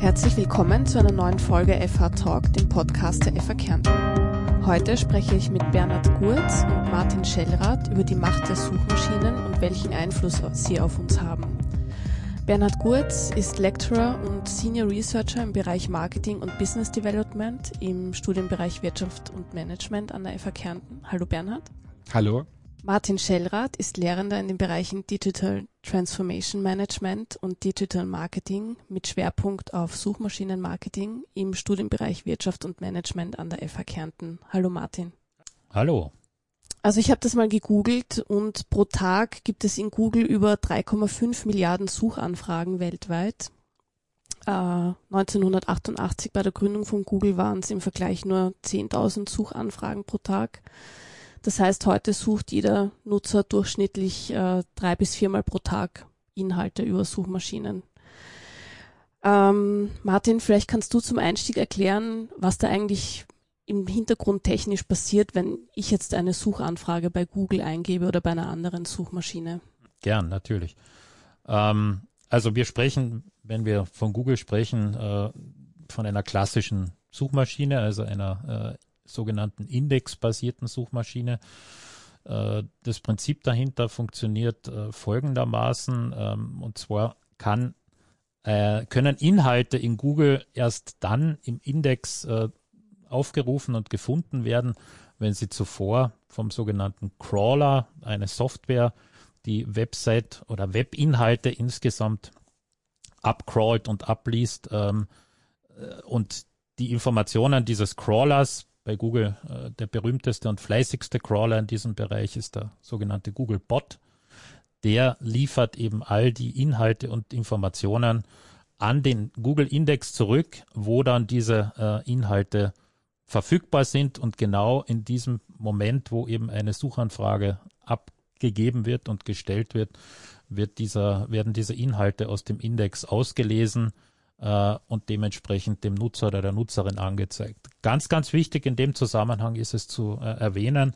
Herzlich willkommen zu einer neuen Folge FH Talk, dem Podcast der FH Kärnten. Heute spreche ich mit Bernhard Gurz und Martin Schellrath über die Macht der Suchmaschinen und welchen Einfluss sie auf uns haben. Bernhard Gurz ist Lecturer und Senior Researcher im Bereich Marketing und Business Development im Studienbereich Wirtschaft und Management an der FH Kärnten. Hallo Bernhard. Hallo. Martin Schellrath ist Lehrender in den Bereichen Digital Transformation Management und Digital Marketing mit Schwerpunkt auf Suchmaschinenmarketing im Studienbereich Wirtschaft und Management an der FH Kärnten. Hallo Martin. Hallo. Also ich habe das mal gegoogelt und pro Tag gibt es in Google über 3,5 Milliarden Suchanfragen weltweit. Äh, 1988 bei der Gründung von Google waren es im Vergleich nur 10.000 Suchanfragen pro Tag. Das heißt, heute sucht jeder Nutzer durchschnittlich äh, drei bis viermal pro Tag Inhalte über Suchmaschinen. Ähm, Martin, vielleicht kannst du zum Einstieg erklären, was da eigentlich im Hintergrund technisch passiert, wenn ich jetzt eine Suchanfrage bei Google eingebe oder bei einer anderen Suchmaschine. Gern, natürlich. Ähm, also wir sprechen, wenn wir von Google sprechen, äh, von einer klassischen Suchmaschine, also einer äh, sogenannten indexbasierten Suchmaschine. Äh, das Prinzip dahinter funktioniert äh, folgendermaßen, ähm, und zwar kann, äh, können Inhalte in Google erst dann im Index aufgerufen und gefunden werden, wenn sie zuvor vom sogenannten Crawler, eine Software, die Website oder Webinhalte insgesamt abcrawlt und abliest ähm, und die Informationen dieses Crawlers bei Google äh, der berühmteste und fleißigste Crawler in diesem Bereich ist der sogenannte Google Bot. Der liefert eben all die Inhalte und Informationen an den Google Index zurück, wo dann diese äh, Inhalte verfügbar sind und genau in diesem Moment, wo eben eine Suchanfrage abgegeben wird und gestellt wird, wird dieser, werden diese Inhalte aus dem Index ausgelesen äh, und dementsprechend dem Nutzer oder der Nutzerin angezeigt. Ganz, ganz wichtig in dem Zusammenhang ist es zu äh, erwähnen,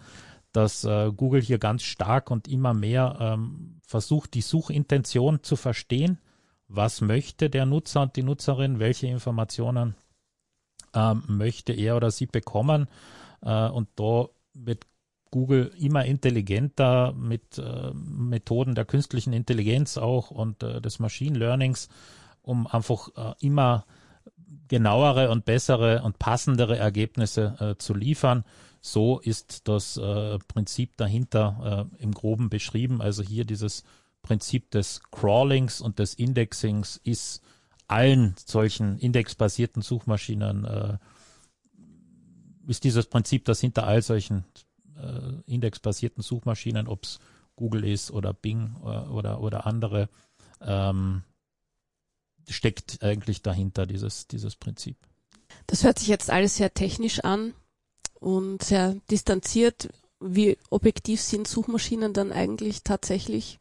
dass äh, Google hier ganz stark und immer mehr ähm, versucht, die Suchintention zu verstehen. Was möchte der Nutzer und die Nutzerin? Welche Informationen ähm, möchte er oder sie bekommen? Äh, und da wird Google immer intelligenter mit äh, Methoden der künstlichen Intelligenz auch und äh, des Machine Learnings um einfach äh, immer genauere und bessere und passendere Ergebnisse äh, zu liefern. So ist das äh, Prinzip dahinter äh, im groben beschrieben. Also hier dieses Prinzip des Crawlings und des Indexings ist allen solchen indexbasierten Suchmaschinen äh, ist dieses Prinzip, das hinter all solchen äh, indexbasierten Suchmaschinen, ob es Google ist oder Bing oder, oder, oder andere, ähm, steckt eigentlich dahinter, dieses, dieses Prinzip. Das hört sich jetzt alles sehr technisch an und sehr distanziert. Wie objektiv sind Suchmaschinen dann eigentlich tatsächlich?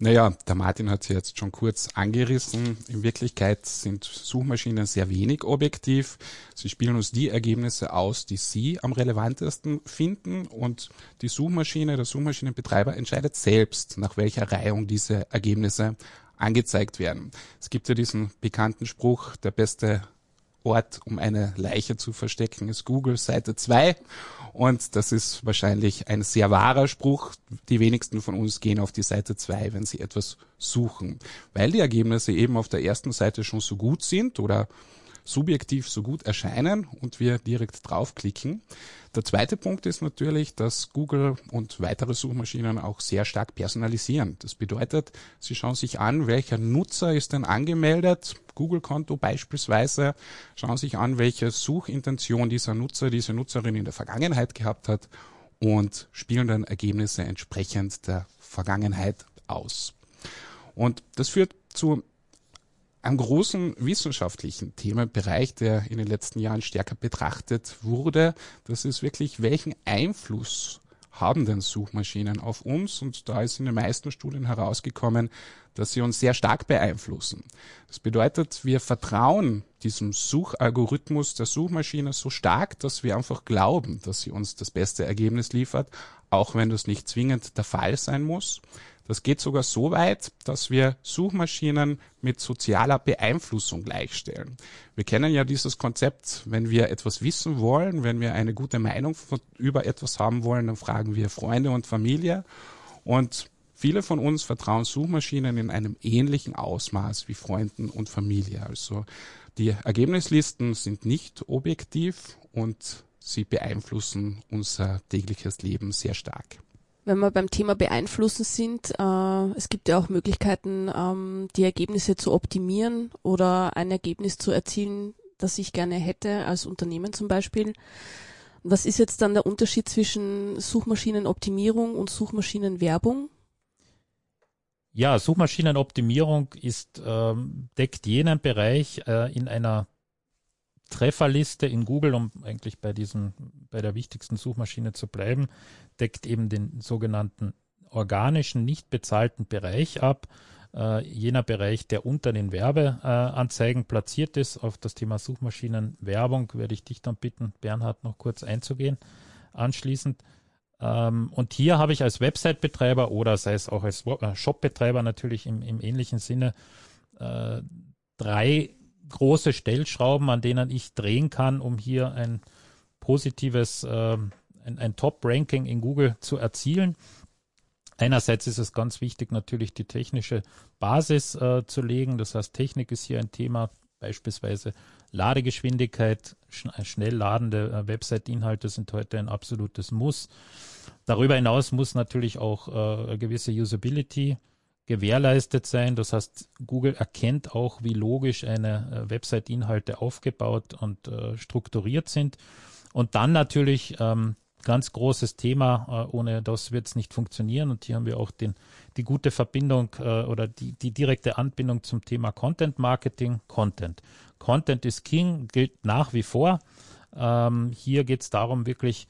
Naja, der Martin hat sie jetzt schon kurz angerissen. In Wirklichkeit sind Suchmaschinen sehr wenig objektiv. Sie spielen uns die Ergebnisse aus, die Sie am relevantesten finden und die Suchmaschine, der Suchmaschinenbetreiber entscheidet selbst, nach welcher Reihung diese Ergebnisse angezeigt werden. Es gibt ja diesen bekannten Spruch, der beste Ort, um eine Leiche zu verstecken, ist Google, Seite 2. Und das ist wahrscheinlich ein sehr wahrer Spruch. Die wenigsten von uns gehen auf die Seite 2, wenn sie etwas suchen, weil die Ergebnisse eben auf der ersten Seite schon so gut sind oder subjektiv so gut erscheinen und wir direkt draufklicken. Der zweite Punkt ist natürlich, dass Google und weitere Suchmaschinen auch sehr stark personalisieren. Das bedeutet, sie schauen sich an, welcher Nutzer ist denn angemeldet, Google-Konto beispielsweise, schauen sich an, welche Suchintention dieser Nutzer, diese Nutzerin in der Vergangenheit gehabt hat und spielen dann Ergebnisse entsprechend der Vergangenheit aus. Und das führt zu einem großen wissenschaftlichen Themenbereich, der in den letzten Jahren stärker betrachtet wurde. Das ist wirklich, welchen Einfluss haben denn Suchmaschinen auf uns? Und da ist in den meisten Studien herausgekommen, dass sie uns sehr stark beeinflussen. Das bedeutet, wir vertrauen diesem Suchalgorithmus der Suchmaschine so stark, dass wir einfach glauben, dass sie uns das beste Ergebnis liefert, auch wenn das nicht zwingend der Fall sein muss. Das geht sogar so weit, dass wir Suchmaschinen mit sozialer Beeinflussung gleichstellen. Wir kennen ja dieses Konzept, wenn wir etwas wissen wollen, wenn wir eine gute Meinung über etwas haben wollen, dann fragen wir Freunde und Familie. Und viele von uns vertrauen Suchmaschinen in einem ähnlichen Ausmaß wie Freunden und Familie. Also die Ergebnislisten sind nicht objektiv und sie beeinflussen unser tägliches Leben sehr stark. Wenn wir beim Thema beeinflussen sind, äh, es gibt ja auch Möglichkeiten, ähm, die Ergebnisse zu optimieren oder ein Ergebnis zu erzielen, das ich gerne hätte, als Unternehmen zum Beispiel. Was ist jetzt dann der Unterschied zwischen Suchmaschinenoptimierung und Suchmaschinenwerbung? Ja, Suchmaschinenoptimierung ist, ähm, deckt jenen Bereich äh, in einer Trefferliste in Google, um eigentlich bei diesem, bei der wichtigsten Suchmaschine zu bleiben, deckt eben den sogenannten organischen, nicht bezahlten Bereich ab. Äh, jener Bereich, der unter den Werbeanzeigen äh, platziert ist. Auf das Thema Suchmaschinenwerbung werde ich dich dann bitten, Bernhard, noch kurz einzugehen. Anschließend. Ähm, und hier habe ich als Website-Betreiber oder sei es auch als äh, Shop-Betreiber natürlich im, im ähnlichen Sinne äh, drei große Stellschrauben, an denen ich drehen kann, um hier ein positives, äh, ein, ein Top-Ranking in Google zu erzielen. Einerseits ist es ganz wichtig, natürlich die technische Basis äh, zu legen. Das heißt, Technik ist hier ein Thema, beispielsweise Ladegeschwindigkeit, schn schnell ladende äh, Website-Inhalte sind heute ein absolutes Muss. Darüber hinaus muss natürlich auch äh, gewisse Usability gewährleistet sein. Das heißt, Google erkennt auch, wie logisch eine äh, Website-Inhalte aufgebaut und äh, strukturiert sind. Und dann natürlich ähm, ganz großes Thema, äh, ohne das wird es nicht funktionieren. Und hier haben wir auch den, die gute Verbindung äh, oder die, die direkte Anbindung zum Thema Content Marketing. Content. Content is King gilt nach wie vor. Ähm, hier geht es darum, wirklich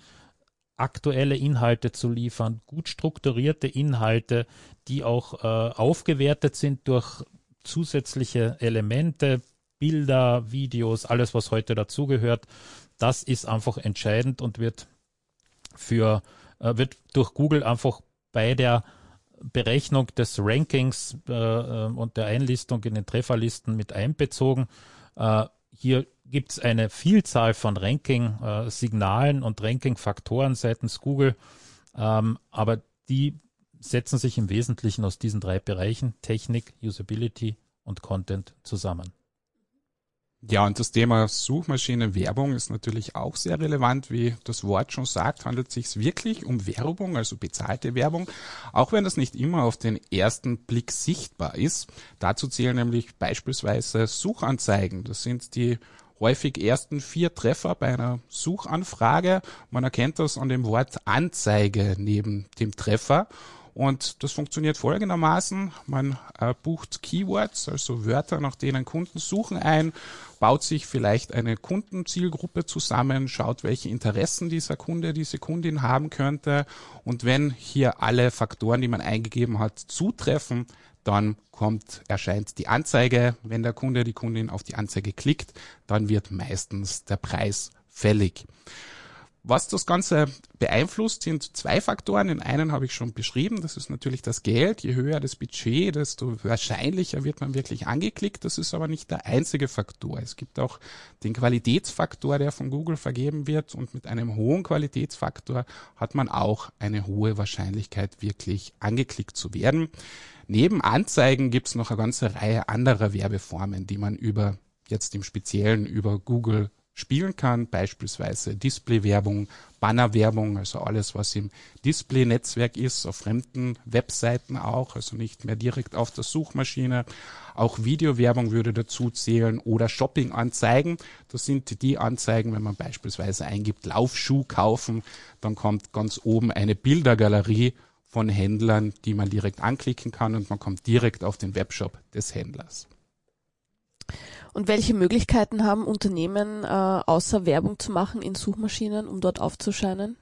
aktuelle Inhalte zu liefern, gut strukturierte Inhalte, die auch äh, aufgewertet sind durch zusätzliche Elemente, Bilder, Videos, alles, was heute dazugehört. Das ist einfach entscheidend und wird für äh, wird durch Google einfach bei der Berechnung des Rankings äh, äh und der Einlistung in den Trefferlisten mit einbezogen. Äh, hier gibt es eine Vielzahl von Ranking-Signalen und Ranking-Faktoren seitens Google, ähm, aber die setzen sich im Wesentlichen aus diesen drei Bereichen Technik, Usability und Content zusammen. Ja, und das Thema Suchmaschinenwerbung ist natürlich auch sehr relevant. Wie das Wort schon sagt, handelt es sich wirklich um Werbung, also bezahlte Werbung, auch wenn das nicht immer auf den ersten Blick sichtbar ist. Dazu zählen nämlich beispielsweise Suchanzeigen. Das sind die häufig ersten vier Treffer bei einer Suchanfrage. Man erkennt das an dem Wort Anzeige neben dem Treffer. Und das funktioniert folgendermaßen. Man äh, bucht Keywords, also Wörter, nach denen Kunden suchen ein, baut sich vielleicht eine Kundenzielgruppe zusammen, schaut, welche Interessen dieser Kunde, diese Kundin haben könnte. Und wenn hier alle Faktoren, die man eingegeben hat, zutreffen, dann kommt, erscheint die Anzeige. Wenn der Kunde, die Kundin auf die Anzeige klickt, dann wird meistens der Preis fällig. Was das Ganze beeinflusst, sind zwei Faktoren. Den einen habe ich schon beschrieben, das ist natürlich das Geld. Je höher das Budget, desto wahrscheinlicher wird man wirklich angeklickt. Das ist aber nicht der einzige Faktor. Es gibt auch den Qualitätsfaktor, der von Google vergeben wird. Und mit einem hohen Qualitätsfaktor hat man auch eine hohe Wahrscheinlichkeit, wirklich angeklickt zu werden. Neben Anzeigen gibt es noch eine ganze Reihe anderer Werbeformen, die man über jetzt im Speziellen über Google spielen kann, beispielsweise Displaywerbung, Bannerwerbung, also alles, was im Display-Netzwerk ist, auf fremden Webseiten auch, also nicht mehr direkt auf der Suchmaschine. Auch Videowerbung würde dazu zählen oder Shopping-Anzeigen. Das sind die Anzeigen, wenn man beispielsweise eingibt, Laufschuh kaufen, dann kommt ganz oben eine Bildergalerie von Händlern, die man direkt anklicken kann und man kommt direkt auf den Webshop des Händlers. Und welche Möglichkeiten haben Unternehmen, äh, außer Werbung zu machen in Suchmaschinen, um dort aufzuscheinen?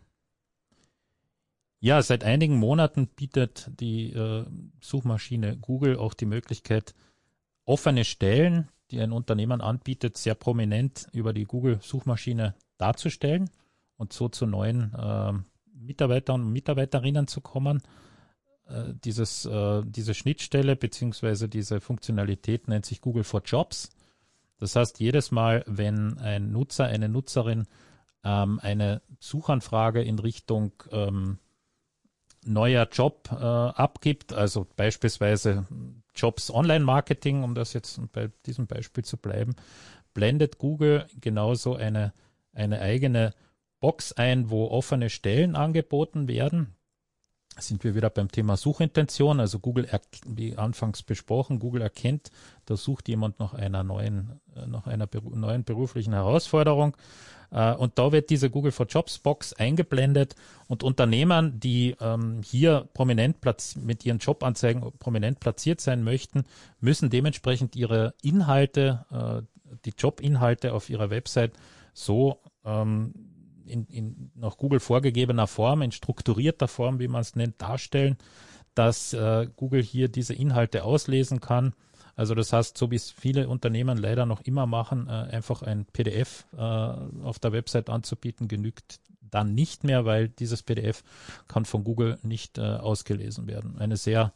Ja, seit einigen Monaten bietet die äh, Suchmaschine Google auch die Möglichkeit, offene Stellen, die ein Unternehmen anbietet, sehr prominent über die Google-Suchmaschine darzustellen und so zu neuen äh, Mitarbeitern und Mitarbeiterinnen zu kommen. Äh, dieses, äh, diese Schnittstelle beziehungsweise diese Funktionalität nennt sich Google for Jobs. Das heißt, jedes Mal, wenn ein Nutzer, eine Nutzerin ähm, eine Suchanfrage in Richtung ähm, neuer Job äh, abgibt, also beispielsweise Jobs Online-Marketing, um das jetzt bei diesem Beispiel zu bleiben, blendet Google genauso eine, eine eigene Box ein, wo offene Stellen angeboten werden. Sind wir wieder beim Thema Suchintention. Also Google, wie anfangs besprochen, Google erkennt, da sucht jemand nach einer neuen, äh, nach einer neuen beruflichen Herausforderung. Äh, und da wird diese Google for Jobs Box eingeblendet und Unternehmern, die ähm, hier prominent mit ihren Jobanzeigen prominent platziert sein möchten, müssen dementsprechend ihre Inhalte, äh, die Jobinhalte auf ihrer Website so ähm, in, in nach Google vorgegebener Form, in strukturierter Form, wie man es nennt, darstellen, dass äh, Google hier diese Inhalte auslesen kann. Also das heißt, so wie es viele Unternehmen leider noch immer machen, äh, einfach ein PDF äh, auf der Website anzubieten, genügt dann nicht mehr, weil dieses PDF kann von Google nicht äh, ausgelesen werden. Eine sehr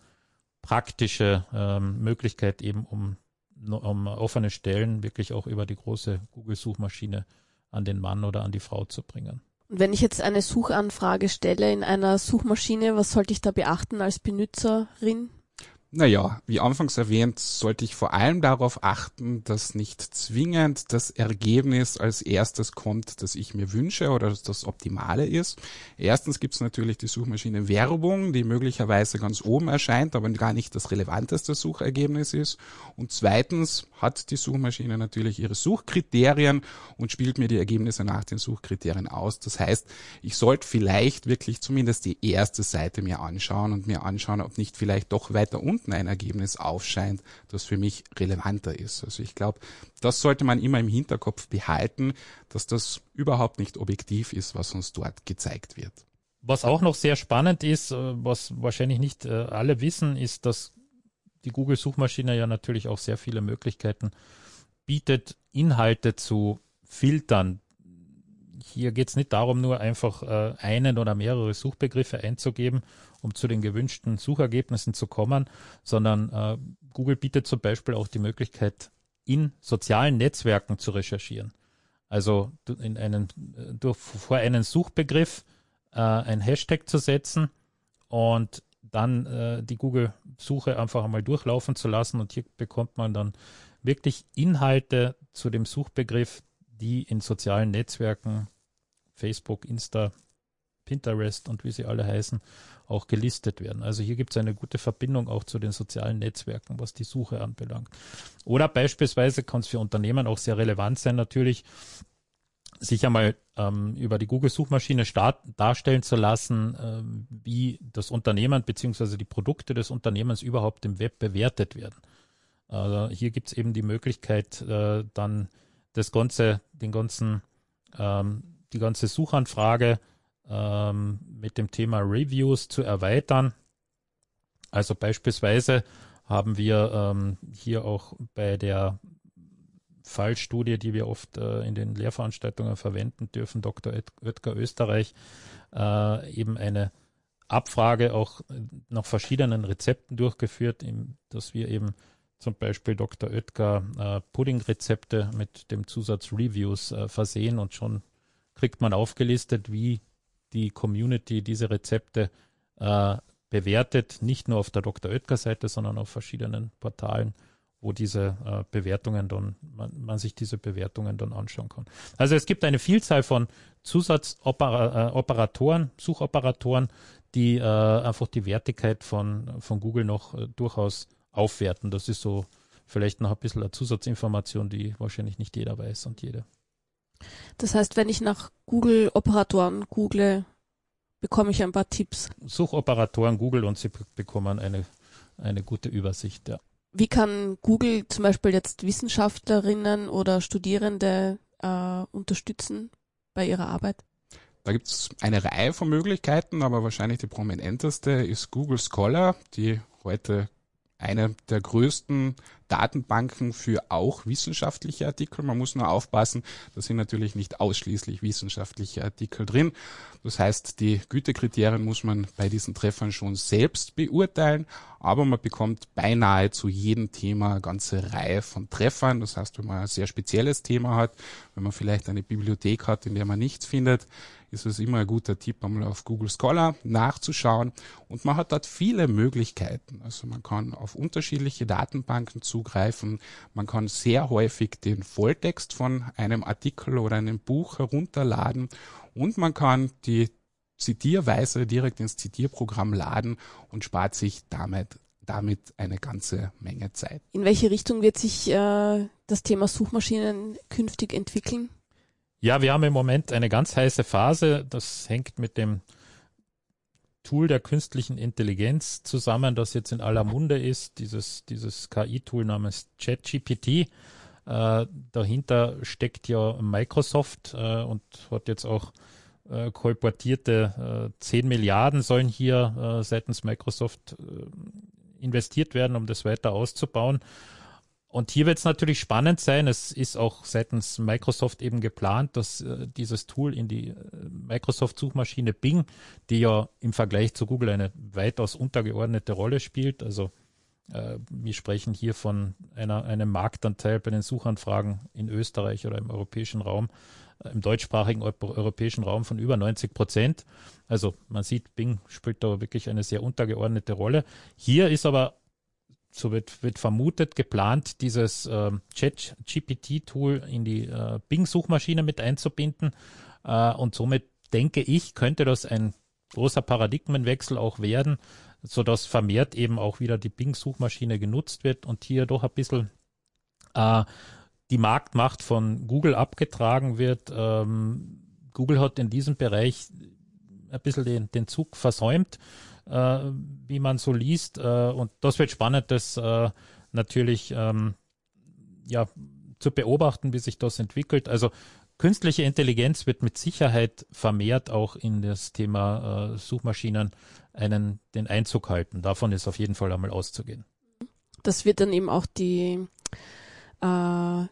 praktische ähm, Möglichkeit eben, um, um offene Stellen wirklich auch über die große Google-Suchmaschine an den Mann oder an die Frau zu bringen. Und wenn ich jetzt eine Suchanfrage stelle in einer Suchmaschine, was sollte ich da beachten als Benutzerin? Naja, wie anfangs erwähnt, sollte ich vor allem darauf achten, dass nicht zwingend das Ergebnis als erstes kommt, das ich mir wünsche oder das Optimale ist. Erstens gibt es natürlich die Suchmaschine Werbung, die möglicherweise ganz oben erscheint, aber gar nicht das relevanteste Suchergebnis ist. Und zweitens hat die Suchmaschine natürlich ihre Suchkriterien und spielt mir die Ergebnisse nach den Suchkriterien aus. Das heißt, ich sollte vielleicht wirklich zumindest die erste Seite mir anschauen und mir anschauen, ob nicht vielleicht doch weiter unten unten ein Ergebnis aufscheint, das für mich relevanter ist. Also ich glaube, das sollte man immer im Hinterkopf behalten, dass das überhaupt nicht objektiv ist, was uns dort gezeigt wird. Was auch noch sehr spannend ist, äh, was wahrscheinlich nicht äh, alle wissen, ist, dass die Google-Suchmaschine ja natürlich auch sehr viele Möglichkeiten bietet, Inhalte zu filtern, hier geht es nicht darum, nur einfach äh, einen oder mehrere Suchbegriffe einzugeben, um zu den gewünschten Suchergebnissen zu kommen, sondern äh, Google bietet zum Beispiel auch die Möglichkeit, in sozialen Netzwerken zu recherchieren. Also in einen, äh, durch, vor einen Suchbegriff äh, ein Hashtag zu setzen und dann äh, die Google-Suche einfach einmal durchlaufen zu lassen und hier bekommt man dann wirklich Inhalte zu dem Suchbegriff, die in sozialen Netzwerken, Facebook, Insta, Pinterest und wie sie alle heißen, auch gelistet werden. Also hier gibt es eine gute Verbindung auch zu den sozialen Netzwerken, was die Suche anbelangt. Oder beispielsweise kann es für Unternehmen auch sehr relevant sein, natürlich sich einmal ähm, über die Google-Suchmaschine darstellen zu lassen, ähm, wie das Unternehmen bzw. die Produkte des Unternehmens überhaupt im Web bewertet werden. Also hier gibt es eben die Möglichkeit, äh, dann das ganze, den ganzen, ähm, die ganze Suchanfrage ähm, mit dem Thema Reviews zu erweitern. Also beispielsweise haben wir ähm, hier auch bei der Fallstudie, die wir oft äh, in den Lehrveranstaltungen verwenden dürfen, Dr. Oetker Österreich, äh, eben eine Abfrage auch nach verschiedenen Rezepten durchgeführt, dass wir eben zum Beispiel Dr. Oetker äh, Puddingrezepte mit dem Zusatz Reviews äh, versehen und schon kriegt man aufgelistet, wie die Community diese Rezepte äh, bewertet, nicht nur auf der Dr. Oetker-Seite, sondern auf verschiedenen Portalen, wo diese äh, Bewertungen dann, man, man, sich diese Bewertungen dann anschauen kann. Also es gibt eine Vielzahl von Zusatzoperatoren, äh, Suchoperatoren, die äh, einfach die Wertigkeit von, von Google noch äh, durchaus aufwerten. Das ist so vielleicht noch ein bisschen eine Zusatzinformation, die wahrscheinlich nicht jeder weiß und jede. Das heißt, wenn ich nach Google-Operatoren google, bekomme ich ein paar Tipps. Suchoperatoren Google und sie bekommen eine, eine gute Übersicht, ja. Wie kann Google zum Beispiel jetzt Wissenschaftlerinnen oder Studierende äh, unterstützen bei ihrer Arbeit? Da gibt es eine Reihe von Möglichkeiten, aber wahrscheinlich die prominenteste ist Google Scholar, die heute eine der größten Datenbanken für auch wissenschaftliche Artikel. Man muss nur aufpassen, da sind natürlich nicht ausschließlich wissenschaftliche Artikel drin. Das heißt, die Gütekriterien muss man bei diesen Treffern schon selbst beurteilen, aber man bekommt beinahe zu jedem Thema eine ganze Reihe von Treffern. Das heißt, wenn man ein sehr spezielles Thema hat, wenn man vielleicht eine Bibliothek hat, in der man nichts findet, ist es immer ein guter Tipp, einmal auf Google Scholar nachzuschauen. Und man hat dort viele Möglichkeiten. Also man kann auf unterschiedliche Datenbanken zugreifen. Man kann sehr häufig den Volltext von einem Artikel oder einem Buch herunterladen und man kann die Zitierweise direkt ins Zitierprogramm laden und spart sich damit damit eine ganze Menge Zeit. In welche Richtung wird sich äh, das Thema Suchmaschinen künftig entwickeln? Ja, wir haben im Moment eine ganz heiße Phase. Das hängt mit dem Tool der künstlichen Intelligenz zusammen, das jetzt in aller Munde ist, dieses, dieses KI-Tool namens ChatGPT. Äh, dahinter steckt ja Microsoft äh, und hat jetzt auch äh, kolportierte äh, 10 Milliarden sollen hier äh, seitens Microsoft äh, investiert werden, um das weiter auszubauen. Und hier wird es natürlich spannend sein. Es ist auch seitens Microsoft eben geplant, dass äh, dieses Tool in die äh, Microsoft-Suchmaschine Bing, die ja im Vergleich zu Google eine weitaus untergeordnete Rolle spielt, also äh, wir sprechen hier von einer, einem Marktanteil bei den Suchanfragen in Österreich oder im europäischen Raum, äh, im deutschsprachigen europäischen Raum von über 90 Prozent. Also man sieht, Bing spielt da wirklich eine sehr untergeordnete Rolle. Hier ist aber so wird, wird vermutet, geplant, dieses äh, Chat-GPT-Tool in die äh, Bing-Suchmaschine mit einzubinden. Äh, und somit denke ich, könnte das ein großer Paradigmenwechsel auch werden, sodass vermehrt eben auch wieder die Bing-Suchmaschine genutzt wird und hier doch ein bisschen äh, die Marktmacht von Google abgetragen wird. Ähm, Google hat in diesem Bereich ein bisschen den, den Zug versäumt wie man so liest. Äh, und das wird spannend, das äh, natürlich ähm, ja, zu beobachten, wie sich das entwickelt. Also künstliche Intelligenz wird mit Sicherheit vermehrt auch in das Thema äh, Suchmaschinen einen den Einzug halten. Davon ist auf jeden Fall einmal auszugehen. Das wird dann eben auch die, äh,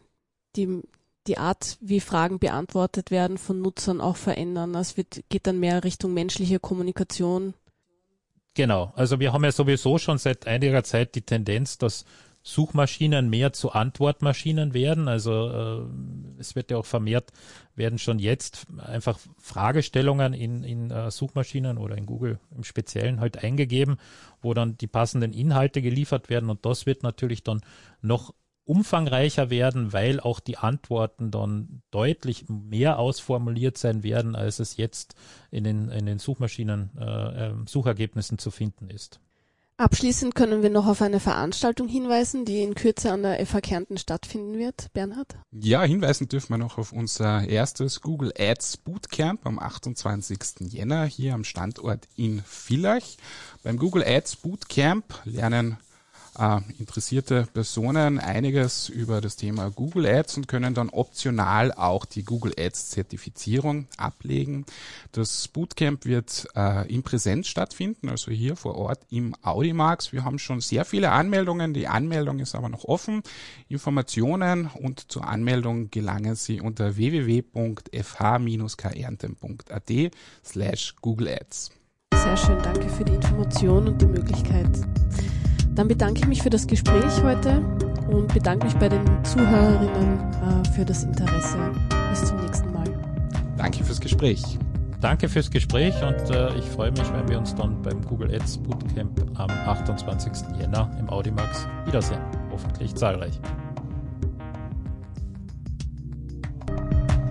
die, die Art, wie Fragen beantwortet werden von Nutzern auch verändern. Es wird, geht dann mehr Richtung menschliche Kommunikation Genau, also wir haben ja sowieso schon seit einiger Zeit die Tendenz, dass Suchmaschinen mehr zu Antwortmaschinen werden. Also äh, es wird ja auch vermehrt, werden schon jetzt einfach Fragestellungen in, in äh, Suchmaschinen oder in Google im Speziellen halt eingegeben, wo dann die passenden Inhalte geliefert werden. Und das wird natürlich dann noch umfangreicher werden, weil auch die Antworten dann deutlich mehr ausformuliert sein werden, als es jetzt in den, in den Suchmaschinen, äh, ähm, Suchergebnissen zu finden ist. Abschließend können wir noch auf eine Veranstaltung hinweisen, die in Kürze an der FH Kärnten stattfinden wird. Bernhard? Ja, hinweisen dürfen wir noch auf unser erstes Google Ads Bootcamp am 28. Jänner hier am Standort in Villach. Beim Google Ads Bootcamp lernen äh, interessierte Personen einiges über das Thema Google Ads und können dann optional auch die Google Ads Zertifizierung ablegen. Das Bootcamp wird äh, in Präsenz stattfinden, also hier vor Ort im Audimax. Wir haben schon sehr viele Anmeldungen. Die Anmeldung ist aber noch offen. Informationen und zur Anmeldung gelangen Sie unter www.fh-kärnten.at slash Google Ads. Sehr schön, danke für die Information und die Möglichkeit. Dann bedanke ich mich für das Gespräch heute und bedanke mich bei den Zuhörerinnen äh, für das Interesse. Bis zum nächsten Mal. Danke fürs Gespräch. Danke fürs Gespräch und äh, ich freue mich, wenn wir uns dann beim Google Ads Bootcamp am 28. Jänner im Audimax wiedersehen. Hoffentlich zahlreich.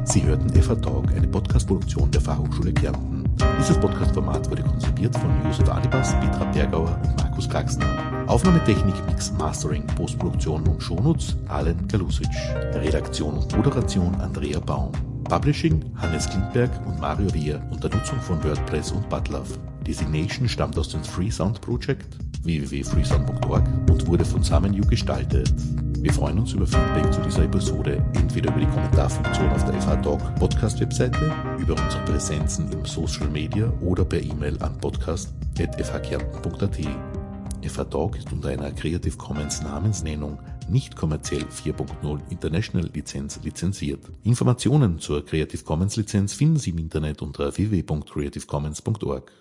Sie hörten FA Talk, eine Podcast-Produktion der Fachhochschule Kärnten. Dieses Podcast-Format wurde konzipiert von Josef Adibas, Petra Bergauer und Markus Kraxner. Aufnahmetechnik, Mix, Mastering, Postproduktion und Shownotes Alen Galusic. Redaktion und Moderation Andrea Baum. Publishing Hannes Klindberg und Mario Wehr unter Nutzung von WordPress und Butlove. Designation stammt aus dem Freesound Project www.freesound.org und wurde von SamenU gestaltet. Wir freuen uns über Feedback zu dieser Episode, entweder über die Kommentarfunktion auf der FH Talk Podcast Webseite, über unsere Präsenzen im Social Media oder per E-Mail an podcast.fhkärnten.at. Talk ist unter einer Creative Commons Namensnennung nicht kommerziell 4.0 International Lizenz lizenziert. Informationen zur Creative Commons Lizenz finden Sie im Internet unter www.creativecommons.org.